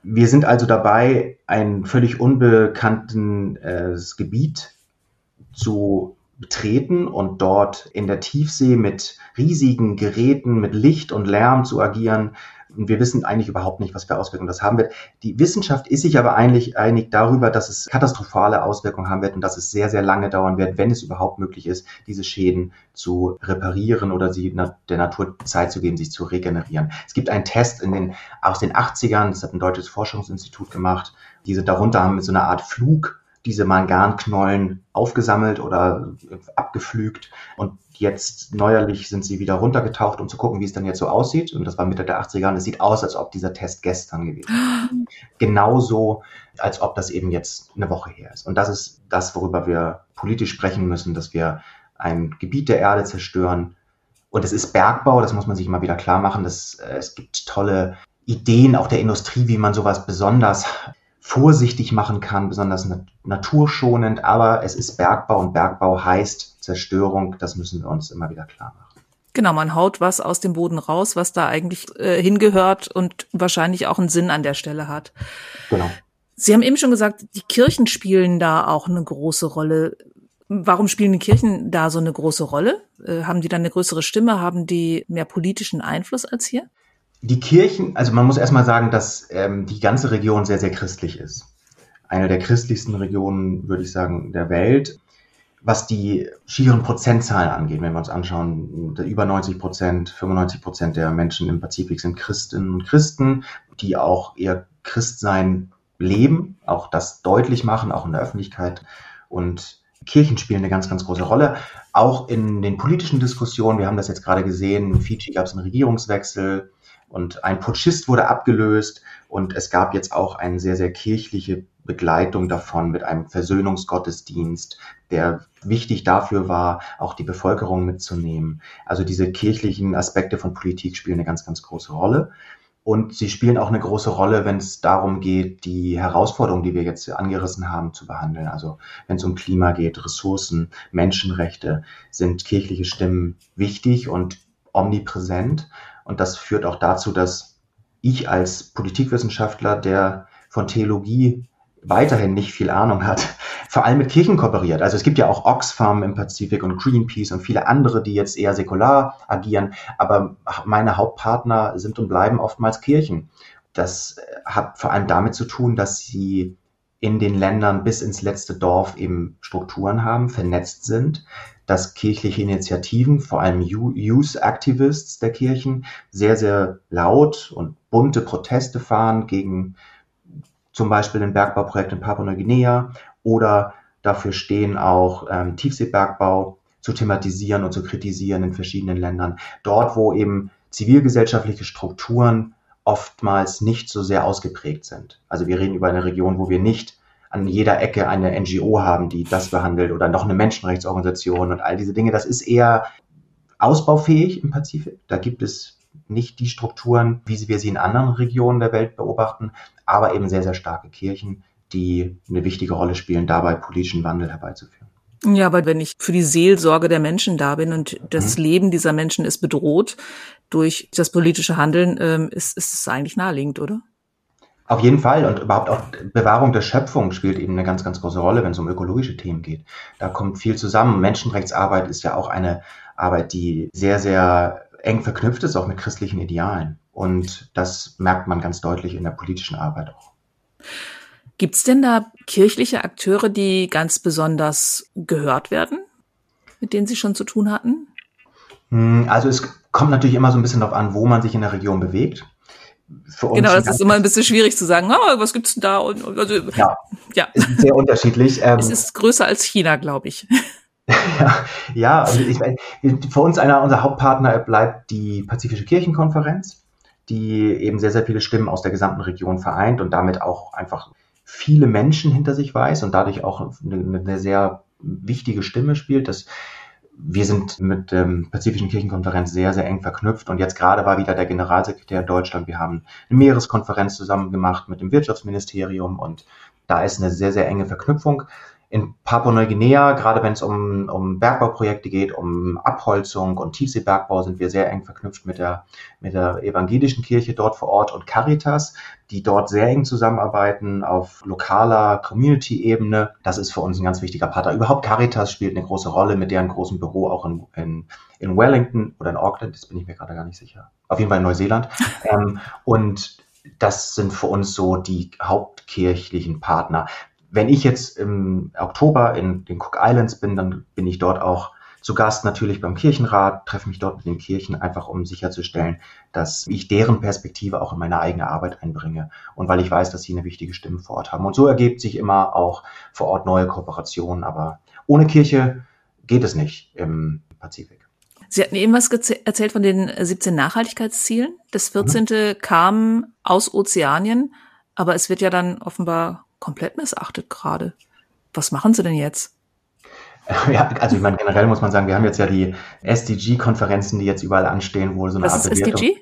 Wir sind also dabei, ein völlig unbekanntes äh, Gebiet zu betreten und dort in der Tiefsee mit riesigen Geräten, mit Licht und Lärm zu agieren. Und wir wissen eigentlich überhaupt nicht, was für Auswirkungen das haben wird. Die Wissenschaft ist sich aber eigentlich einig darüber, dass es katastrophale Auswirkungen haben wird und dass es sehr, sehr lange dauern wird, wenn es überhaupt möglich ist, diese Schäden zu reparieren oder sie der Natur Zeit zu geben, sich zu regenerieren. Es gibt einen Test in den, aus den 80ern, das hat ein deutsches Forschungsinstitut gemacht. Diese darunter haben mit so einer Art Flug diese Manganknollen aufgesammelt oder abgepflügt und jetzt neuerlich sind sie wieder runtergetaucht, um zu gucken, wie es dann jetzt so aussieht. Und das war Mitte der 80er und es sieht aus, als ob dieser Test gestern gewesen wäre. <gasps> Genauso, als ob das eben jetzt eine Woche her ist. Und das ist das, worüber wir politisch sprechen müssen, dass wir ein Gebiet der Erde zerstören. Und es ist Bergbau, das muss man sich immer wieder klar machen. Dass, äh, es gibt tolle Ideen auch der Industrie, wie man sowas besonders vorsichtig machen kann, besonders nat naturschonend, aber es ist Bergbau und Bergbau heißt Zerstörung, das müssen wir uns immer wieder klar machen. Genau, man haut was aus dem Boden raus, was da eigentlich äh, hingehört und wahrscheinlich auch einen Sinn an der Stelle hat. Genau. Sie haben eben schon gesagt, die Kirchen spielen da auch eine große Rolle. Warum spielen die Kirchen da so eine große Rolle? Äh, haben die dann eine größere Stimme? Haben die mehr politischen Einfluss als hier? Die Kirchen, also man muss erstmal sagen, dass ähm, die ganze Region sehr, sehr christlich ist. Eine der christlichsten Regionen, würde ich sagen, der Welt. Was die schieren Prozentzahlen angeht, wenn wir uns anschauen, über 90 Prozent, 95 Prozent der Menschen im Pazifik sind Christinnen und Christen, die auch ihr Christsein leben, auch das deutlich machen, auch in der Öffentlichkeit. Und Kirchen spielen eine ganz, ganz große Rolle. Auch in den politischen Diskussionen, wir haben das jetzt gerade gesehen, in Fiji gab es einen Regierungswechsel und ein Putschist wurde abgelöst und es gab jetzt auch eine sehr, sehr kirchliche Begleitung davon mit einem Versöhnungsgottesdienst, der wichtig dafür war, auch die Bevölkerung mitzunehmen. Also diese kirchlichen Aspekte von Politik spielen eine ganz, ganz große Rolle. Und sie spielen auch eine große Rolle, wenn es darum geht, die Herausforderungen, die wir jetzt angerissen haben, zu behandeln. Also wenn es um Klima geht, Ressourcen, Menschenrechte, sind kirchliche Stimmen wichtig und omnipräsent. Und das führt auch dazu, dass ich als Politikwissenschaftler, der von Theologie weiterhin nicht viel Ahnung hat, <laughs> vor allem mit Kirchen kooperiert. Also es gibt ja auch Oxfam im Pazifik und Greenpeace und viele andere, die jetzt eher säkular agieren, aber meine Hauptpartner sind und bleiben oftmals Kirchen. Das hat vor allem damit zu tun, dass sie in den Ländern bis ins letzte Dorf eben Strukturen haben, vernetzt sind, dass kirchliche Initiativen, vor allem Youth Activists der Kirchen, sehr, sehr laut und bunte Proteste fahren gegen zum Beispiel ein Bergbauprojekt in Papua-Neuguinea oder dafür stehen auch ähm, Tiefseebergbau zu thematisieren und zu kritisieren in verschiedenen Ländern. Dort, wo eben zivilgesellschaftliche Strukturen oftmals nicht so sehr ausgeprägt sind. Also wir reden über eine Region, wo wir nicht an jeder Ecke eine NGO haben, die das behandelt oder noch eine Menschenrechtsorganisation und all diese Dinge. Das ist eher ausbaufähig im Pazifik. Da gibt es nicht die Strukturen, wie wir sie in anderen Regionen der Welt beobachten, aber eben sehr, sehr starke Kirchen, die eine wichtige Rolle spielen, dabei politischen Wandel herbeizuführen. Ja, aber wenn ich für die Seelsorge der Menschen da bin und das mhm. Leben dieser Menschen ist bedroht durch das politische Handeln, ähm, ist, ist es eigentlich naheliegend, oder? Auf jeden Fall und überhaupt auch Bewahrung der Schöpfung spielt eben eine ganz, ganz große Rolle, wenn es um ökologische Themen geht. Da kommt viel zusammen. Menschenrechtsarbeit ist ja auch eine Arbeit, die sehr, sehr eng verknüpft ist, auch mit christlichen Idealen. Und das merkt man ganz deutlich in der politischen Arbeit auch. Gibt es denn da kirchliche Akteure, die ganz besonders gehört werden, mit denen Sie schon zu tun hatten? Hm, also es kommt natürlich immer so ein bisschen darauf an, wo man sich in der Region bewegt. genau, das ist immer ein bisschen schwierig zu sagen, oh, was gibt's denn da? Und, also, ja, <laughs> ja, ist sehr unterschiedlich. <laughs> Ähm, es ist größer als China, glaube ich. ja, <laughs> ja also ich, für uns einer unserer Hauptpartner bleibt die Pazifische Kirchenkonferenz, die eben sehr, sehr viele Stimmen aus der gesamten Region vereint und damit auch einfach viele Menschen hinter sich weiß und dadurch auch eine, eine sehr wichtige Stimme spielt. Das, wir sind mit der Pazifischen Kirchenkonferenz sehr, sehr eng verknüpft und jetzt gerade war wieder der Generalsekretär Deutschland. Wir haben eine Meereskonferenz zusammen gemacht mit dem Wirtschaftsministerium und da ist eine sehr, sehr enge Verknüpfung. In Papua-Neuguinea, gerade wenn es um, um Bergbauprojekte geht, um Abholzung und Tiefseebergbau, sind wir sehr eng verknüpft mit der, mit der evangelischen Kirche dort vor Ort und Caritas, die dort sehr eng zusammenarbeiten auf lokaler Community-Ebene. Das ist für uns ein ganz wichtiger Partner. Überhaupt Caritas spielt eine große Rolle mit deren großen Büro auch in, in, in Wellington oder in Auckland, das bin ich mir gerade gar nicht sicher. Auf jeden Fall in Neuseeland. <laughs> ähm, und das sind für uns so die hauptkirchlichen Partner wenn ich jetzt im Oktober in den Cook Islands bin, dann bin ich dort auch zu Gast natürlich beim Kirchenrat, treffe mich dort mit den Kirchen, einfach um sicherzustellen, dass ich deren Perspektive auch in meine eigene Arbeit einbringe und weil ich weiß, dass sie eine wichtige Stimme vor Ort haben. Und so ergibt sich immer auch vor Ort neue Kooperationen, aber ohne Kirche geht es nicht im Pazifik. Sie hatten eben was erzählt von den 17 Nachhaltigkeitszielen. Das 14. Mhm. kam aus Ozeanien, aber es wird ja dann offenbar komplett missachtet gerade. Was machen Sie denn jetzt? <laughs> Ja, also ich meine, generell muss man sagen, wir haben jetzt ja die SDG-Konferenzen, die jetzt überall anstehen, wo so eine Was Art ist SDG?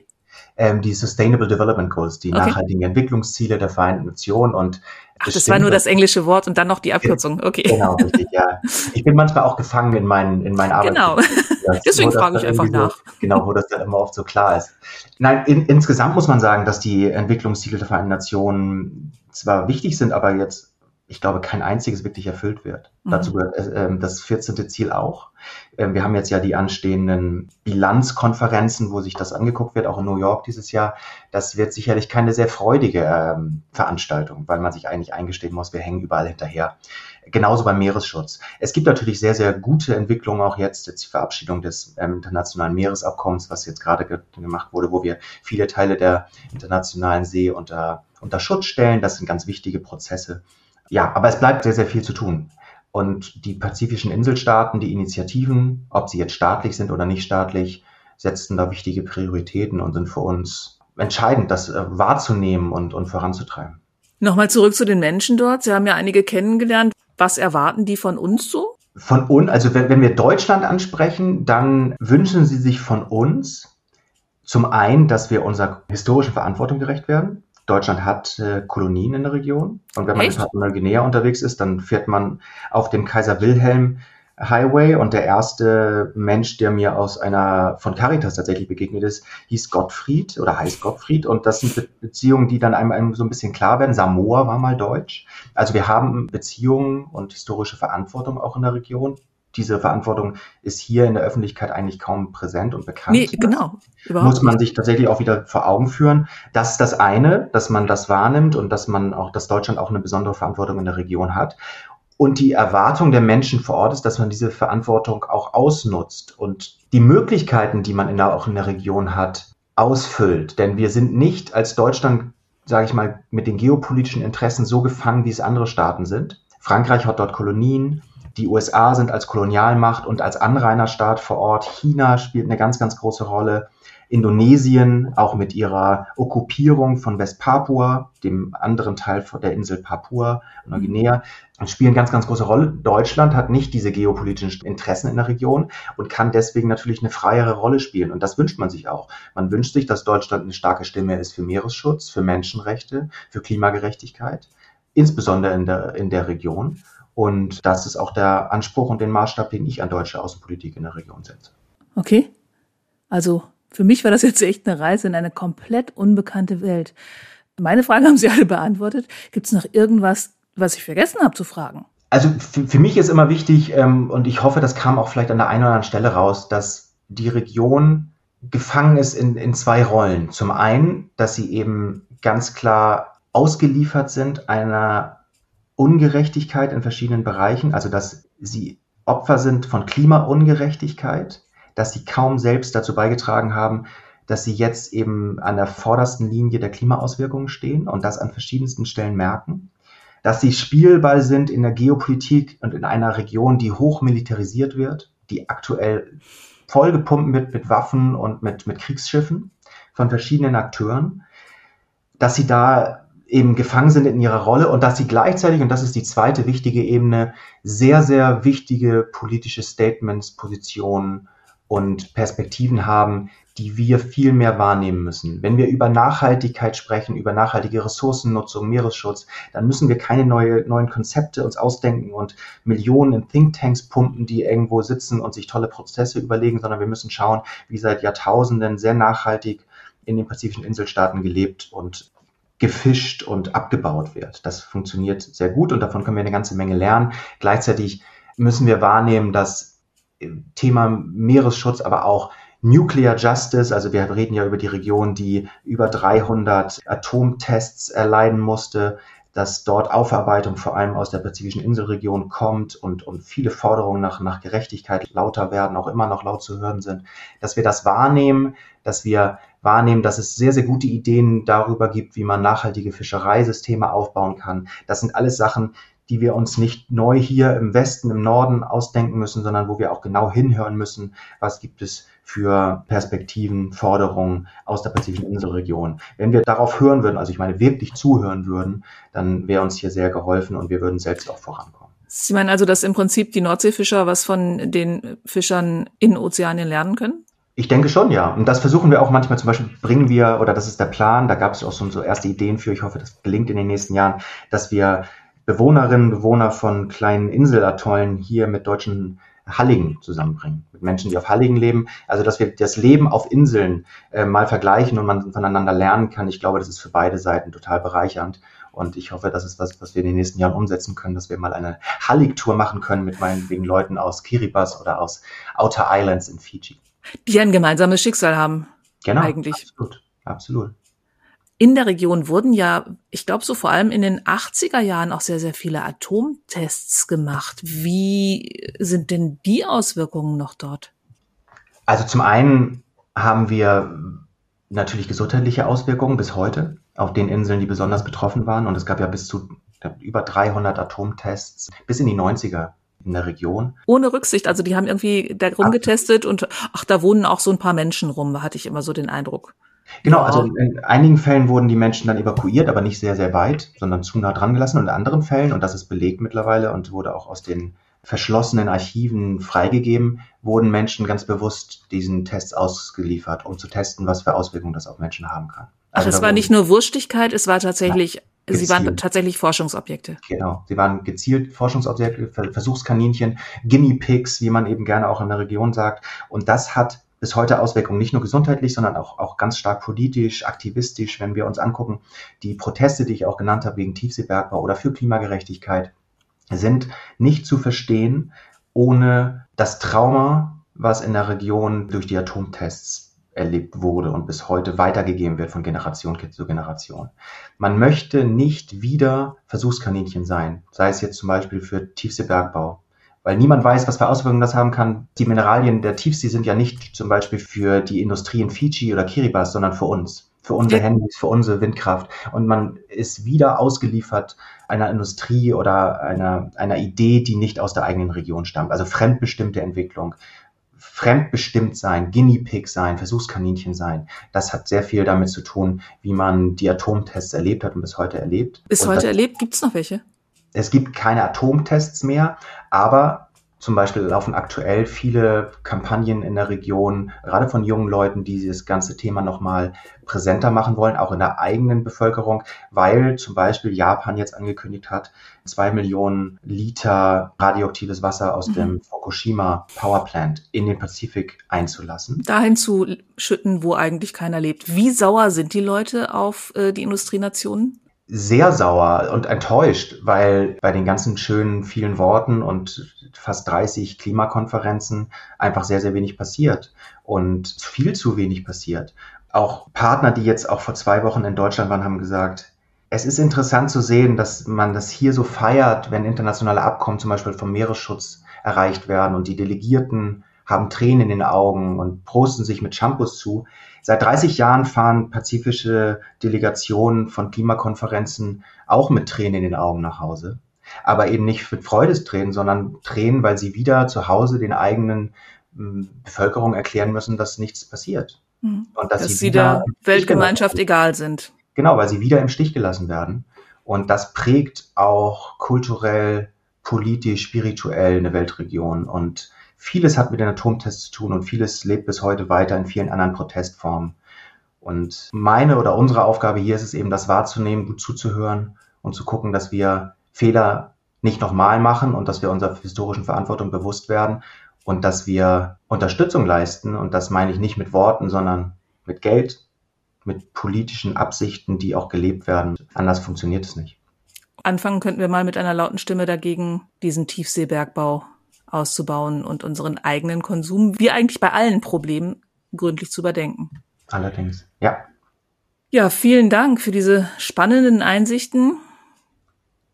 Ähm, die Sustainable Development Goals, die okay. nachhaltigen Entwicklungsziele der Vereinten Nationen und Ach, das war nur das englische Wort und dann noch die Abkürzung. Okay. Genau, richtig, ja. Ich bin manchmal auch gefangen in meinen, in meinen Arbeit. Genau. <laughs> Deswegen frage ich einfach nach. So, genau, wo das dann immer oft so klar ist. Nein, in, insgesamt muss man sagen, dass die Entwicklungsziele der Vereinten Nationen zwar wichtig sind, aber jetzt, ich glaube, kein einziges wirklich erfüllt wird. Mhm. Dazu gehört äh, das 14. Ziel auch. Äh, wir haben jetzt ja die anstehenden Bilanzkonferenzen, wo sich das angeguckt wird, auch in New York dieses Jahr. Das wird sicherlich keine sehr freudige ähm, Veranstaltung, weil man sich eigentlich eingestehen muss, wir hängen überall hinterher. Genauso beim Meeresschutz. Es gibt natürlich sehr, sehr gute Entwicklungen auch jetzt, jetzt die Verabschiedung des ähm, internationalen Meeresabkommens, was jetzt gerade ge gemacht wurde, wo wir viele Teile der internationalen See unter, unter Schutz stellen. Das sind ganz wichtige Prozesse. Ja, aber es bleibt sehr, sehr viel zu tun. Und die pazifischen Inselstaaten, die Initiativen, ob sie jetzt staatlich sind oder nicht staatlich, setzen da wichtige Prioritäten und sind für uns entscheidend, das äh, wahrzunehmen und, und voranzutreiben. Nochmal zurück zu den Menschen dort. Sie haben ja einige kennengelernt. Was erwarten die von uns so? Von uns, also wenn, wenn wir Deutschland ansprechen, dann wünschen sie sich von uns zum einen, dass wir unserer historischen Verantwortung gerecht werden. Deutschland hat äh, Kolonien in der Region. Und wenn man Echt? in Papua-Neuguinea unterwegs ist, dann fährt man auf dem Kaiser Wilhelm Highway und der erste Mensch, der mir aus einer von Caritas tatsächlich begegnet ist, hieß Gottfried oder heißt Gottfried und das sind Be Beziehungen, die dann einem, einem so ein bisschen klar werden. Samoa war mal deutsch. Also wir haben Beziehungen und historische Verantwortung auch in der Region. Diese Verantwortung ist hier in der Öffentlichkeit eigentlich kaum präsent und bekannt. Nee, genau. Überhaupt muss man sich tatsächlich auch wieder vor Augen führen. Das ist das eine, dass man das wahrnimmt und dass man auch, dass Deutschland auch eine besondere Verantwortung in der Region hat. Und die Erwartung der Menschen vor Ort ist, dass man diese Verantwortung auch ausnutzt und die Möglichkeiten, die man in der, auch in der Region hat, ausfüllt. Denn wir sind nicht als Deutschland, sage ich mal, mit den geopolitischen Interessen so gefangen, wie es andere Staaten sind. Frankreich hat dort Kolonien, die USA sind als Kolonialmacht und als Anrainerstaat vor Ort. China spielt eine ganz, ganz große Rolle. Indonesien, auch mit ihrer Okkupierung von Westpapua, dem anderen Teil der Insel Papua, Neuguinea, spielen ganz, ganz große Rolle. Deutschland hat nicht diese geopolitischen Interessen in der Region und kann deswegen natürlich eine freiere Rolle spielen. Und das wünscht man sich auch. Man wünscht sich, dass Deutschland eine starke Stimme ist für Meeresschutz, für Menschenrechte, für Klimagerechtigkeit, insbesondere in der, in der Region. Und das ist auch der Anspruch und den Maßstab, den ich an deutsche Außenpolitik in der Region setze. Okay. Also für mich war das jetzt echt eine Reise in eine komplett unbekannte Welt. Meine Fragen haben Sie alle beantwortet. Gibt es noch irgendwas, was ich vergessen habe zu fragen? Also für, für mich ist immer wichtig, ähm, und ich hoffe, das kam auch vielleicht an der einen oder anderen Stelle raus, dass die Region gefangen ist in, in zwei Rollen. Zum einen, dass sie eben ganz klar ausgeliefert sind einer Ungerechtigkeit in verschiedenen Bereichen, also dass sie Opfer sind von Klimaungerechtigkeit, dass sie kaum selbst dazu beigetragen haben, dass sie jetzt eben an der vordersten Linie der Klimaauswirkungen stehen und das an verschiedensten Stellen merken, dass sie Spielball sind in der Geopolitik und in einer Region, die hoch militarisiert wird, die aktuell vollgepumpt wird mit Waffen und mit, mit Kriegsschiffen von verschiedenen Akteuren, dass sie da eben gefangen sind in ihrer Rolle und dass sie gleichzeitig, und das ist die zweite wichtige Ebene, sehr, sehr wichtige politische Statements, Positionen und Perspektiven haben, die wir viel mehr wahrnehmen müssen. Wenn wir über Nachhaltigkeit sprechen, über nachhaltige Ressourcennutzung, Meeresschutz, dann müssen wir keine neue, neuen Konzepte uns ausdenken und Millionen in Thinktanks pumpen, die irgendwo sitzen und sich tolle Prozesse überlegen, sondern wir müssen schauen, wie seit Jahrtausenden sehr nachhaltig in den pazifischen Inselstaaten gelebt und gefischt und abgebaut wird. Das funktioniert sehr gut und davon können wir eine ganze Menge lernen. Gleichzeitig müssen wir wahrnehmen, dass Thema Meeresschutz, aber auch Nuclear Justice, also wir reden ja über die Region, die über 300 Atomtests erleiden musste, dass dort Aufarbeitung vor allem aus der pazifischen Inselregion kommt und, und viele Forderungen nach, nach Gerechtigkeit lauter werden, auch immer noch laut zu hören sind, dass wir das wahrnehmen, dass wir wahrnehmen, dass es sehr, sehr gute Ideen darüber gibt, wie man nachhaltige Fischereisysteme aufbauen kann. Das sind alles Sachen, die wir uns nicht neu hier im Westen, im Norden ausdenken müssen, sondern wo wir auch genau hinhören müssen, was gibt es für Perspektiven, Forderungen aus der pazifischen Inselregion. Wenn wir darauf hören würden, also ich meine wirklich zuhören würden, dann wäre uns hier sehr geholfen und wir würden selbst auch vorankommen. Sie meinen also, dass im Prinzip die Nordseefischer was von den Fischern in Ozeanien lernen können? Ich denke schon, ja. Und das versuchen wir auch manchmal. Zum Beispiel bringen wir, oder das ist der Plan, da gab es auch so, so erste Ideen für, ich hoffe, das gelingt in den nächsten Jahren, dass wir Bewohnerinnen, Bewohner von kleinen Inselatollen hier mit deutschen Halligen zusammenbringen, mit Menschen, die auf Halligen leben. Also, dass wir das Leben auf Inseln äh, mal vergleichen und man voneinander lernen kann. Ich glaube, das ist für beide Seiten total bereichernd. Und ich hoffe, das ist was, was wir in den nächsten Jahren umsetzen können, dass wir mal eine Hallig-Tour machen können mit meinetwegen Leuten aus Kiribati oder aus Outer Islands in Fiji. Die ein gemeinsames Schicksal haben. Genau. Eigentlich. Absolut. Absolut in der Region wurden ja, ich glaube so vor allem in den 80er Jahren auch sehr, sehr viele Atomtests gemacht. Wie sind denn die Auswirkungen noch dort? Also zum einen haben wir natürlich gesundheitliche Auswirkungen bis heute auf den Inseln, die besonders betroffen waren. Und es gab ja bis zu über 300 Atomtests bis in die 90er in der Region. Ohne Rücksicht, also die haben irgendwie da rumgetestet und ach, da wohnen auch so ein paar Menschen rum, hatte ich immer so den Eindruck. Genau, also in einigen Fällen wurden die Menschen dann evakuiert, aber nicht sehr, sehr weit, sondern zu nah dran gelassen. Und in anderen Fällen, und das ist belegt mittlerweile und wurde auch aus den verschlossenen Archiven freigegeben, wurden Menschen ganz bewusst diesen Tests ausgeliefert, um zu testen, was für Auswirkungen das auf Menschen haben kann. Also Ach, es war nicht nur Wurstigkeit, es war tatsächlich, ja, sie waren tatsächlich Forschungsobjekte. Genau, sie waren gezielt Forschungsobjekte, Versuchskaninchen, Guinea Pigs, wie man eben gerne auch in der Region sagt. Und das hat bis heute Auswirkungen, nicht nur gesundheitlich, sondern auch, auch ganz stark politisch, aktivistisch, wenn wir uns angucken, die Proteste, die ich auch genannt habe, wegen Tiefseebergbau oder für Klimagerechtigkeit, sind nicht zu verstehen ohne das Trauma, was in der Region durch die Atomtests erlebt wurde und bis heute weitergegeben wird von Generation zu Generation. Man möchte nicht wieder Versuchskaninchen sein, sei es jetzt zum Beispiel für Tiefseebergbau, weil niemand weiß, was für Auswirkungen das haben kann. Die Mineralien der Tiefsee sind ja nicht zum Beispiel für die Industrie in Fiji oder Kiribati, sondern für uns, für unsere Handys, für unsere Windkraft. Und man ist wieder ausgeliefert einer Industrie oder einer, einer Idee, die nicht aus der eigenen Region stammt. Also fremdbestimmte Entwicklung. Fremdbestimmt sein, Guinea Pig sein, Versuchskaninchen sein. Das hat sehr viel damit zu tun, wie man die Atomtests erlebt hat und bis heute erlebt. Bis und heute erlebt? Gibt es noch welche? Es gibt keine Atomtests mehr, aber zum Beispiel laufen aktuell viele Kampagnen in der Region, gerade von jungen Leuten, die das ganze Thema nochmal präsenter machen wollen, auch in der eigenen Bevölkerung, weil zum Beispiel Japan jetzt angekündigt hat, zwei Millionen Liter radioaktives Wasser aus mhm. dem Fukushima Power Plant in den Pazifik einzulassen. Dahin zu schütten, wo eigentlich keiner lebt. Wie sauer sind die Leute auf äh, die Industrienationen? Sehr sauer und enttäuscht, weil bei den ganzen schönen vielen Worten und fast 30 Klimakonferenzen einfach sehr, sehr wenig passiert und viel zu wenig passiert. Auch Partner, die jetzt auch vor zwei Wochen in Deutschland waren, haben gesagt, es ist interessant zu sehen, dass man das hier so feiert, wenn internationale Abkommen zum Beispiel vom Meeresschutz erreicht werden und die Delegierten haben Tränen in den Augen und prosten sich mit Shampoos zu. Seit 30 Jahren fahren pazifische Delegationen von Klimakonferenzen auch mit Tränen in den Augen nach Hause. Aber eben nicht mit Freudestränen, sondern Tränen, weil sie wieder zu Hause den eigenen hm, Bevölkerung erklären müssen, dass nichts passiert. Mhm. Und dass, dass sie, sie der Weltgemeinschaft egal sind. Genau, weil sie wieder im Stich gelassen werden. Und das prägt auch kulturell politisch, spirituell eine Weltregion und vieles hat mit den Atomtests zu tun und vieles lebt bis heute weiter in vielen anderen Protestformen. Und meine oder unsere Aufgabe hier ist es eben, das wahrzunehmen, gut zuzuhören und zu gucken, dass wir Fehler nicht nochmal machen und dass wir unserer historischen Verantwortung bewusst werden und dass wir Unterstützung leisten. Und das meine ich nicht mit Worten, sondern mit Geld, mit politischen Absichten, die auch gelebt werden. Anders funktioniert es nicht. Anfangen könnten wir mal mit einer lauten Stimme dagegen, diesen Tiefseebergbau auszubauen und unseren eigenen Konsum, wie eigentlich bei allen Problemen, gründlich zu überdenken. Allerdings, ja. Ja, vielen Dank für diese spannenden Einsichten.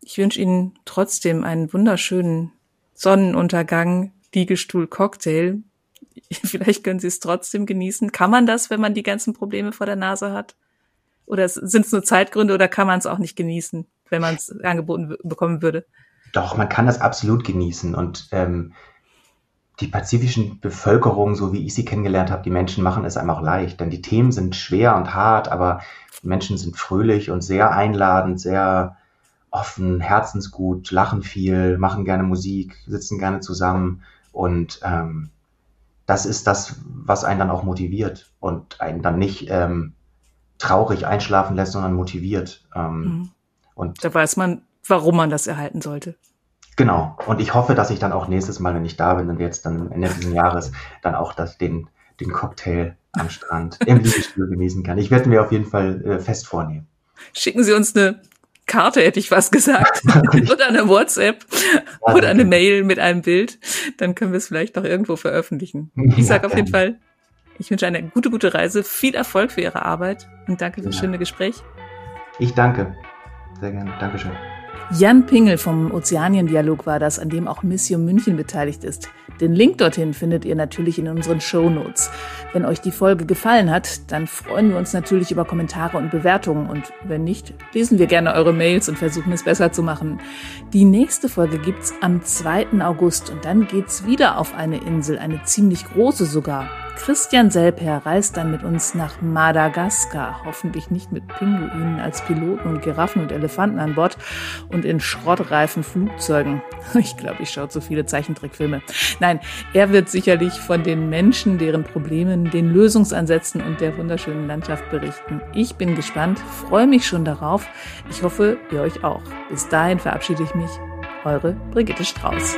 Ich wünsche Ihnen trotzdem einen wunderschönen Sonnenuntergang, Liegestuhl, Cocktail. <laughs> Vielleicht können Sie es trotzdem genießen. Kann man das, wenn man die ganzen Probleme vor der Nase hat? Oder sind es nur Zeitgründe oder kann man es auch nicht genießen, wenn man es angeboten bekommen würde? Doch, man kann das absolut genießen. Und ähm, die pazifischen Bevölkerung, so wie ich sie kennengelernt habe, die Menschen machen es einem auch leicht. Denn die Themen sind schwer und hart, aber die Menschen sind fröhlich und sehr einladend, sehr offen, herzensgut, lachen viel, machen gerne Musik, sitzen gerne zusammen. Und ähm, das ist das, was einen dann auch motiviert und einen dann nicht ähm, traurig einschlafen lässt, sondern motiviert. Ähm, mhm. Und da weiß man, warum man das erhalten sollte. Genau. Und ich hoffe, dass ich dann auch nächstes Mal, wenn ich da bin und jetzt dann Ende dieses Jahres, dann auch das, den, den Cocktail am Strand <laughs> im Liegestuhl genießen kann. Ich werde mir auf jeden Fall äh, fest vornehmen. Schicken Sie uns eine Karte, hätte ich was gesagt. <laughs> oder eine WhatsApp ja, oder eine Mail mit einem Bild. Dann können wir es vielleicht noch irgendwo veröffentlichen. <laughs> Ich sage auf jeden Fall, ich wünsche eine gute, gute Reise, viel Erfolg für Ihre Arbeit und danke für das ja. schöne Gespräch. Ich danke. Sehr gerne. Dankeschön. Jan Pingel vom Ozeaniendialog war das, an dem auch Mission München beteiligt ist. Den Link dorthin findet ihr natürlich in unseren Show Notes. Wenn euch die Folge gefallen hat, dann freuen wir uns natürlich über Kommentare und Bewertungen und wenn nicht, lesen wir gerne eure Mails und versuchen es besser zu machen. Die nächste Folge gibt's am 2. August und dann geht's wieder auf eine Insel, eine ziemlich große sogar. Christian Selper reist dann mit uns nach Madagaskar, hoffentlich nicht mit Pinguinen als Piloten und Giraffen und Elefanten an Bord und in schrottreifen Flugzeugen. <laughs> Ich glaube, ich schaue zu viele Zeichentrickfilme. Nein, er wird sicherlich von den Menschen, deren Problemen, den Lösungsansätzen und der wunderschönen Landschaft berichten. Ich bin gespannt, freue mich schon darauf. Ich hoffe, ihr euch auch. Bis dahin verabschiede ich mich. Eure Brigitte Strauß.